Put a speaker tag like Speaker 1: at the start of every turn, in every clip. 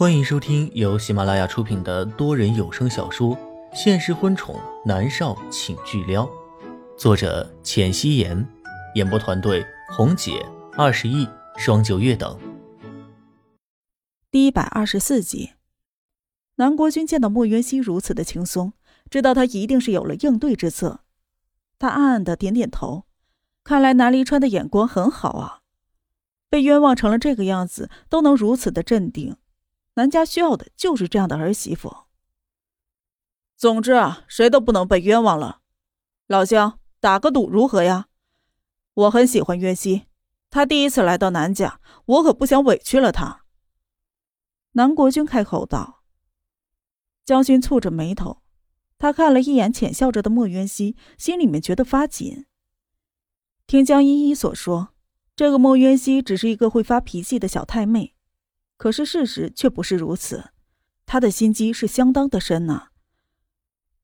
Speaker 1: 欢迎收听由喜马拉雅出品的多人有声小说《现实婚宠男少请巨撩》，作者：浅汐颜，演播团队：红姐、二十亿、双九月等。
Speaker 2: 第一百二十四集，南国君见到莫渊熙如此的轻松，知道他一定是有了应对之策。他暗暗的点点头，看来南离川的眼光很好啊，被冤枉成了这个样子，都能如此的镇定。南家需要的就是这样的儿媳妇。总之啊，谁都不能被冤枉了。老乡，打个赌如何呀？我很喜欢约熙，他第一次来到南家，我可不想委屈了他。南国君开口道。将军蹙着眉头，他看了一眼浅笑着的莫渊熙，心里面觉得发紧。听江依依所说，这个莫渊熙只是一个会发脾气的小太妹。可是事实却不是如此，他的心机是相当的深呐。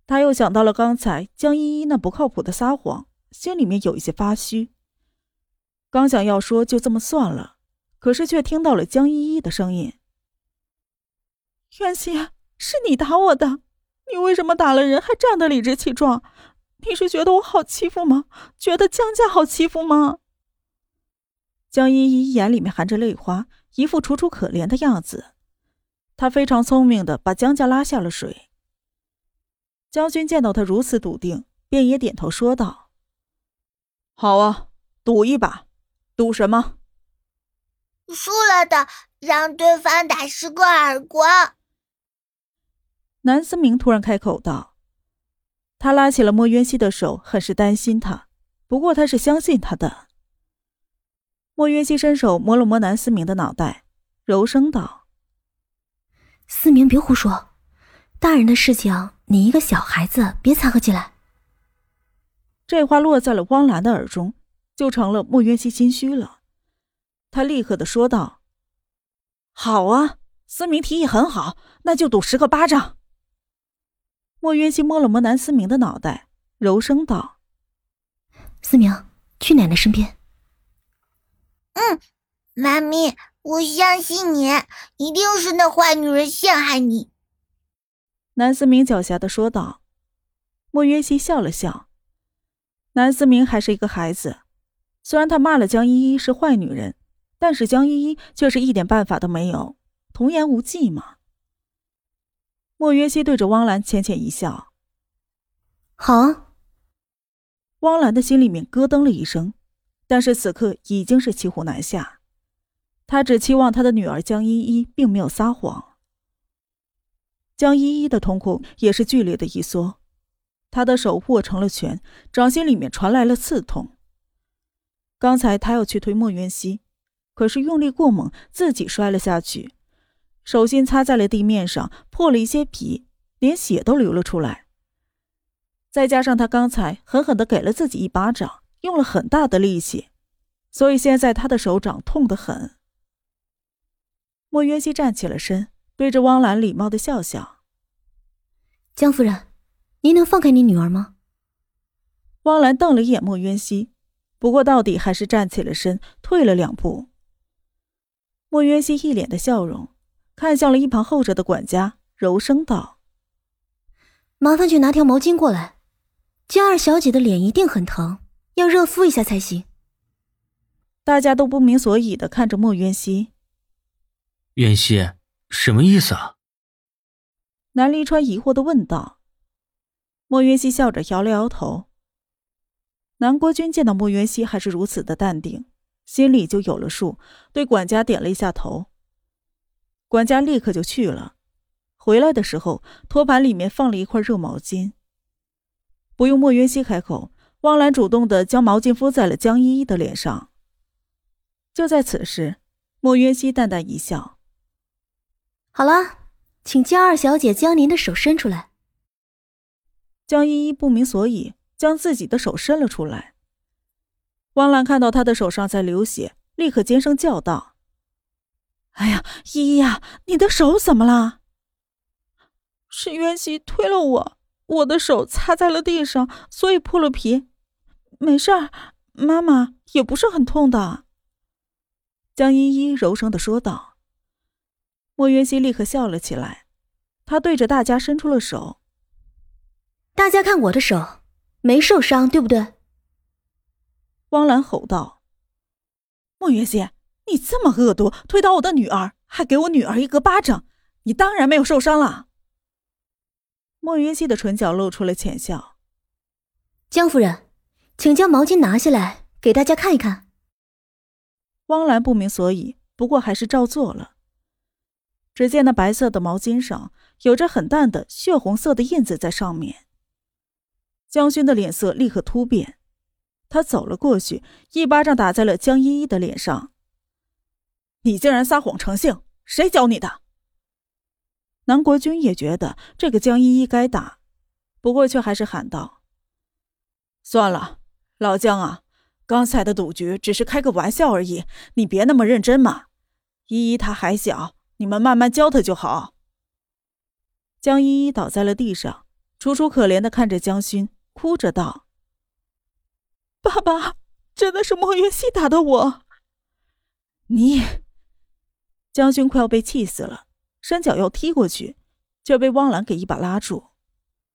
Speaker 2: 他又想到了刚才江依依那不靠谱的撒谎，心里面有一些发虚。刚想要说就这么算了，可是却听到了江依依的声音：“
Speaker 3: 袁熙，是你打我的，你为什么打了人还这样的理直气壮？你是觉得我好欺负吗？觉得江家好欺负吗？”
Speaker 2: 江依依眼里面含着泪花。一副楚楚可怜的样子，他非常聪明的把江家拉下了水。将军见到他如此笃定，便也点头说道：“好啊，赌一把，赌什么？
Speaker 4: 输了的让对方打十个耳光。”
Speaker 2: 南思明突然开口道：“他拉起了莫渊熙的手，很是担心他，不过他是相信他的。”莫渊熙伸手摸了摸南思明的脑袋，柔声道：“
Speaker 5: 思明，别胡说，大人的事情，你一个小孩子别掺和进来。”
Speaker 2: 这话落在了汪兰的耳中，就成了莫渊熙心虚了。他立刻的说道：“好啊，思明提议很好，那就赌十个巴掌。”莫渊熙摸了摸南思明的脑袋，柔声道：“
Speaker 5: 思明，去奶奶身边。”
Speaker 4: 嗯，妈咪，我相信你，一定是那坏女人陷害你。”
Speaker 2: 南思明狡黠的说道。莫渊熙笑了笑。南思明还是一个孩子，虽然他骂了江依依是坏女人，但是江依依却是一点办法都没有，童言无忌嘛。莫渊熙对着汪兰浅浅一笑：“
Speaker 5: 好。”
Speaker 2: 汪兰的心里面咯噔了一声。但是此刻已经是骑虎难下，他只期望他的女儿江依依并没有撒谎。江依依的瞳孔也是剧烈的一缩，他的手握成了拳，掌心里面传来了刺痛。刚才他要去推莫云熙，可是用力过猛，自己摔了下去，手心擦在了地面上，破了一些皮，连血都流了出来。再加上他刚才狠狠的给了自己一巴掌。用了很大的力气，所以现在他的手掌痛得很。莫渊熙站起了身，对着汪兰礼貌的笑笑：“
Speaker 5: 江夫人，您能放开你女儿吗？”
Speaker 2: 汪兰瞪了一眼莫渊熙，不过到底还是站起了身，退了两步。莫渊熙一脸的笑容，看向了一旁候着的管家，柔声道：“
Speaker 5: 麻烦去拿条毛巾过来，江二小姐的脸一定很疼。”要热敷一下才行。
Speaker 2: 大家都不明所以的看着莫渊熙。
Speaker 1: 渊熙，什么意思啊？
Speaker 2: 南离川疑惑的问道。莫渊熙笑着摇了摇头。南国君见到莫渊熙还是如此的淡定，心里就有了数，对管家点了一下头。管家立刻就去了。回来的时候，托盘里面放了一块热毛巾。不用莫渊熙开口。汪兰主动的将毛巾敷在了江依依的脸上。就在此时，莫渊熙淡淡一笑：“
Speaker 5: 好了，请江二小姐将您的手伸出来。”
Speaker 2: 江依依不明所以，将自己的手伸了出来。汪兰看到她的手上在流血，立刻尖声叫道：“
Speaker 3: 哎呀，依依呀，你的手怎么了？”是渊熙推了我，我的手擦在了地上，所以破了皮。没事儿，妈妈也不是很痛的。
Speaker 2: 江依依柔声的说道。莫云熙立刻笑了起来，她对着大家伸出了手。
Speaker 5: 大家看我的手，没受伤，对不对？
Speaker 2: 汪兰吼道：“
Speaker 3: 莫云熙，你这么恶毒，推倒我的女儿，还给我女儿一个巴掌，你当然没有受伤了。”
Speaker 2: 莫云熙的唇角露出了浅笑。
Speaker 5: 江夫人，请将毛巾拿下来，给大家看一看。
Speaker 2: 汪兰不明所以，不过还是照做了。只见那白色的毛巾上有着很淡的血红色的印子在上面。江勋的脸色立刻突变，他走了过去，一巴掌打在了江依依的脸上。
Speaker 3: 你竟然撒谎成性，谁教你的？
Speaker 2: 南国君也觉得这个江依依该打，不过却还是喊道：“
Speaker 3: 算了，老江啊，刚才的赌局只是开个玩笑而已，你别那么认真嘛。依依她还小。”你们慢慢教他就好。
Speaker 2: 江依依倒在了地上，楚楚可怜的看着江勋，哭着道：“
Speaker 3: 爸爸，真的是莫云熙打的我。”
Speaker 2: 你，江勋快要被气死了，伸脚要踢过去，却被汪兰给一把拉住。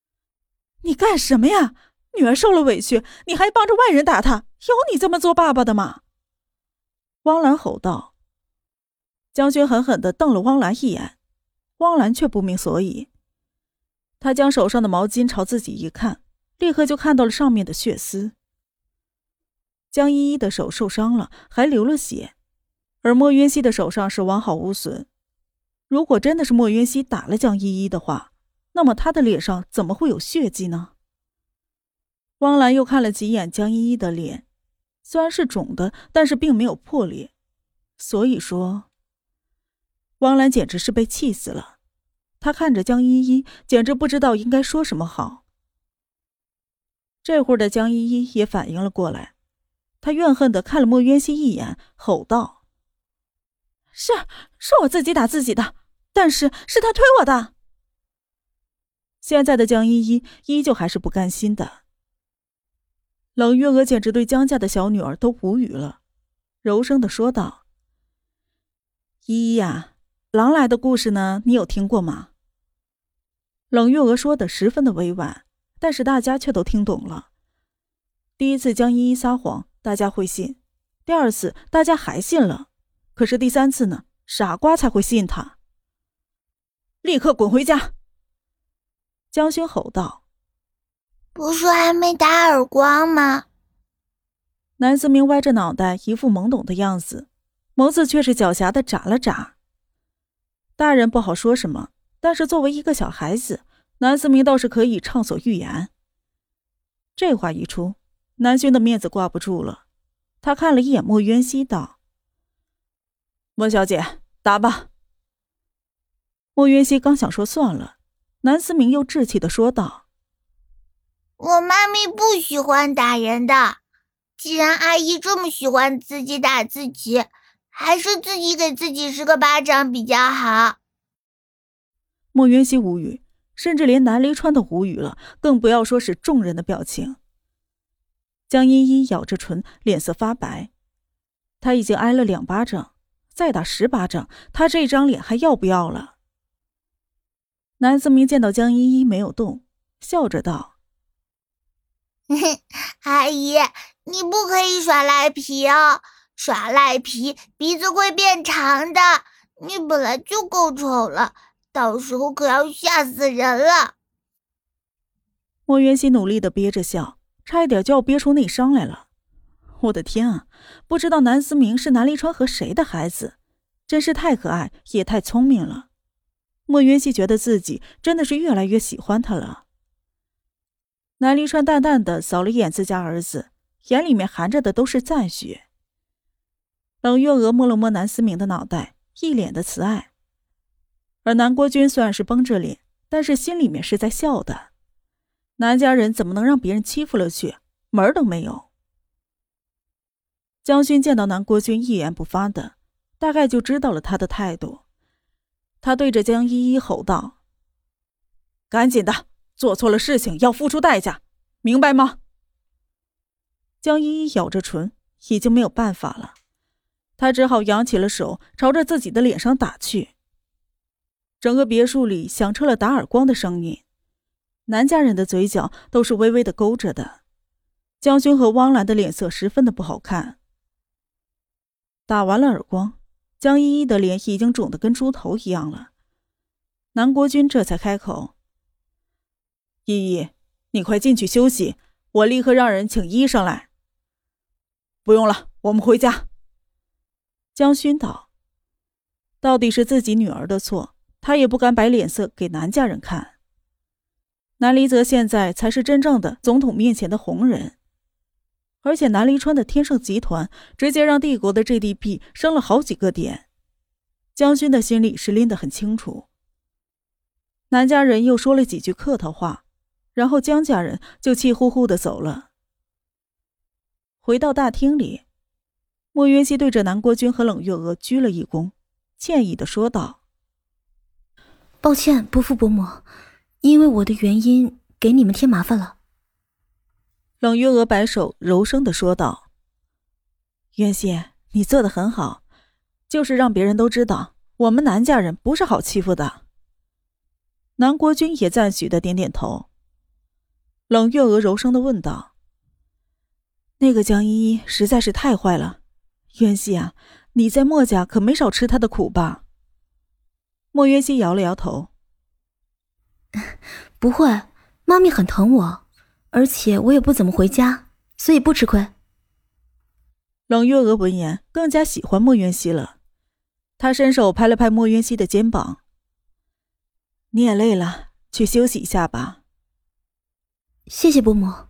Speaker 3: “你干什么呀？女儿受了委屈，你还帮着外人打她，有你这么做爸爸的吗？”
Speaker 2: 汪兰吼道。江轩狠狠的瞪了汪兰一眼，汪兰却不明所以。他将手上的毛巾朝自己一看，立刻就看到了上面的血丝。江依依的手受伤了，还流了血，而莫云熙的手上是完好无损。如果真的是莫云熙打了江依依的话，那么他的脸上怎么会有血迹呢？汪兰又看了几眼江依依的脸，虽然是肿的，但是并没有破裂，所以说。汪兰简直是被气死了，她看着江依依，简直不知道应该说什么好。这会儿的江依依也反应了过来，她怨恨的看了莫渊熙一眼，吼道：“
Speaker 3: 是，是我自己打自己的，但是是他推我的。”
Speaker 2: 现在的江依依依旧还是不甘心的。冷月娥简直对江家的小女儿都无语了，柔声的说道：“依依呀。”狼来的故事呢？你有听过吗？冷月娥说的十分的委婉，但是大家却都听懂了。第一次江依依撒谎，大家会信；第二次大家还信了，可是第三次呢？傻瓜才会信他。
Speaker 3: 立刻滚回家！
Speaker 2: 江轩吼道：“
Speaker 4: 不是还没打耳光吗？”
Speaker 2: 南思明歪着脑袋，一副懵懂的样子，眸子却是狡黠的眨了眨。大人不好说什么，但是作为一个小孩子，南思明倒是可以畅所欲言。这话一出，南轩的面子挂不住了。他看了一眼莫渊熙，道：“
Speaker 3: 莫小姐，打吧。”
Speaker 2: 莫渊熙刚想说算了，南思明又稚气的说道：“
Speaker 4: 我妈咪不喜欢打人的，既然阿姨这么喜欢自己打自己。”还是自己给自己十个巴掌比较好。
Speaker 2: 莫云熙无语，甚至连南离川都无语了，更不要说是众人的表情。江依依咬着唇，脸色发白。他已经挨了两巴掌，再打十巴掌，他这张脸还要不要了？南思明见到江依依没有动，笑着道：“
Speaker 4: 阿姨，你不可以耍赖皮哦。”耍赖皮，鼻子会变长的。你本来就够丑了，到时候可要吓死人了。
Speaker 2: 莫元熙努力的憋着笑，差一点就要憋出内伤来了。我的天啊！不知道南思明是南离川和谁的孩子，真是太可爱，也太聪明了。莫元熙觉得自己真的是越来越喜欢他了。南离川淡淡的扫了一眼自家儿子，眼里面含着的都是赞许。冷月娥摸了摸南思明的脑袋，一脸的慈爱。而南国君虽然是绷着脸，但是心里面是在笑的。南家人怎么能让别人欺负了去？门儿都没有。江勋见到南国君一言不发的，大概就知道了他的态度。他对着江依依吼道：“
Speaker 3: 赶紧的，做错了事情要付出代价，明白吗？”
Speaker 2: 江依依咬着唇，已经没有办法了。她只好扬起了手，朝着自己的脸上打去。整个别墅里响彻了打耳光的声音，南家人的嘴角都是微微的勾着的。江勋和汪兰的脸色十分的不好看。打完了耳光，江依依的脸已经肿得跟猪头一样了。南国君这才开口：“依依，你快进去休息，我立刻让人请医生来。”
Speaker 3: 不用了，我们回家。
Speaker 2: 江勋道：“到底是自己女儿的错，他也不敢摆脸色给南家人看。南离泽现在才是真正的总统面前的红人。”而且南离川的天盛集团直接让帝国的 GDP 升了好几个点，江勋的心里是拎得很清楚。南家人又说了几句客套话，然后江家人就气呼呼的走了。回到大厅里，莫云熙对着南国君和冷月娥鞠了一躬，歉意的说道：“
Speaker 5: 抱歉，伯父伯母，因为我的原因给你们添麻烦了。”
Speaker 2: 冷月娥摆手，柔声的说道：“渊熙，你做的很好，就是让别人都知道我们南家人不是好欺负的。”南国君也赞许的点点头。冷月娥柔声的问道：“那个江依依实在是太坏了，渊熙啊，你在墨家可没少吃她的苦吧？”莫渊熙摇了摇头：“
Speaker 5: 不会，妈咪很疼我。”而且我也不怎么回家，所以不吃亏。
Speaker 2: 冷月娥闻言更加喜欢莫渊熙了，她伸手拍了拍莫渊熙的肩膀：“你也累了，去休息一下吧。”
Speaker 5: 谢谢伯母。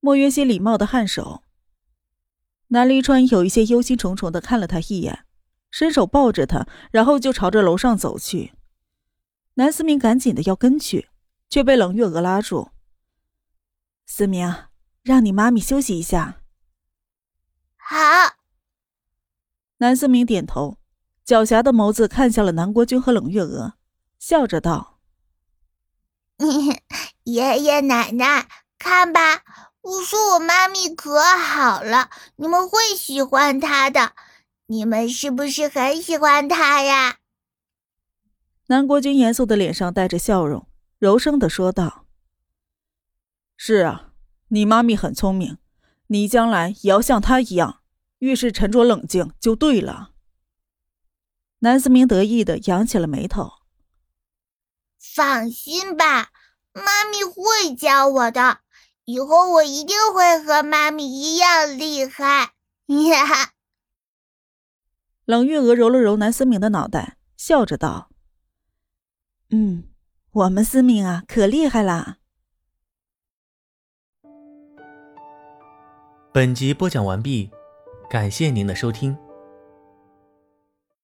Speaker 2: 莫渊熙礼貌的颔首。南离川有一些忧心忡忡的看了他一眼，伸手抱着他，然后就朝着楼上走去。南思明赶紧的要跟去，却被冷月娥拉住。思明，让你妈咪休息一下。
Speaker 4: 好。
Speaker 2: 南思明点头，狡黠的眸子看向了南国君和冷月娥，笑着道：“
Speaker 4: 爷爷奶奶，看吧，我说我妈咪可好了，你们会喜欢她的。你们是不是很喜欢她呀？”
Speaker 2: 南国君严肃的脸上带着笑容，柔声的说道。
Speaker 3: 是啊，你妈咪很聪明，你将来也要像她一样，遇事沉着冷静就对了。
Speaker 2: 南思明得意的扬起了眉头。
Speaker 4: 放心吧，妈咪会教我的，以后我一定会和妈咪一样厉害。呀！
Speaker 2: 冷月娥揉了揉南思明的脑袋，笑着道：“嗯，我们思明啊，可厉害啦。”
Speaker 1: 本集播讲完毕，感谢您的收听。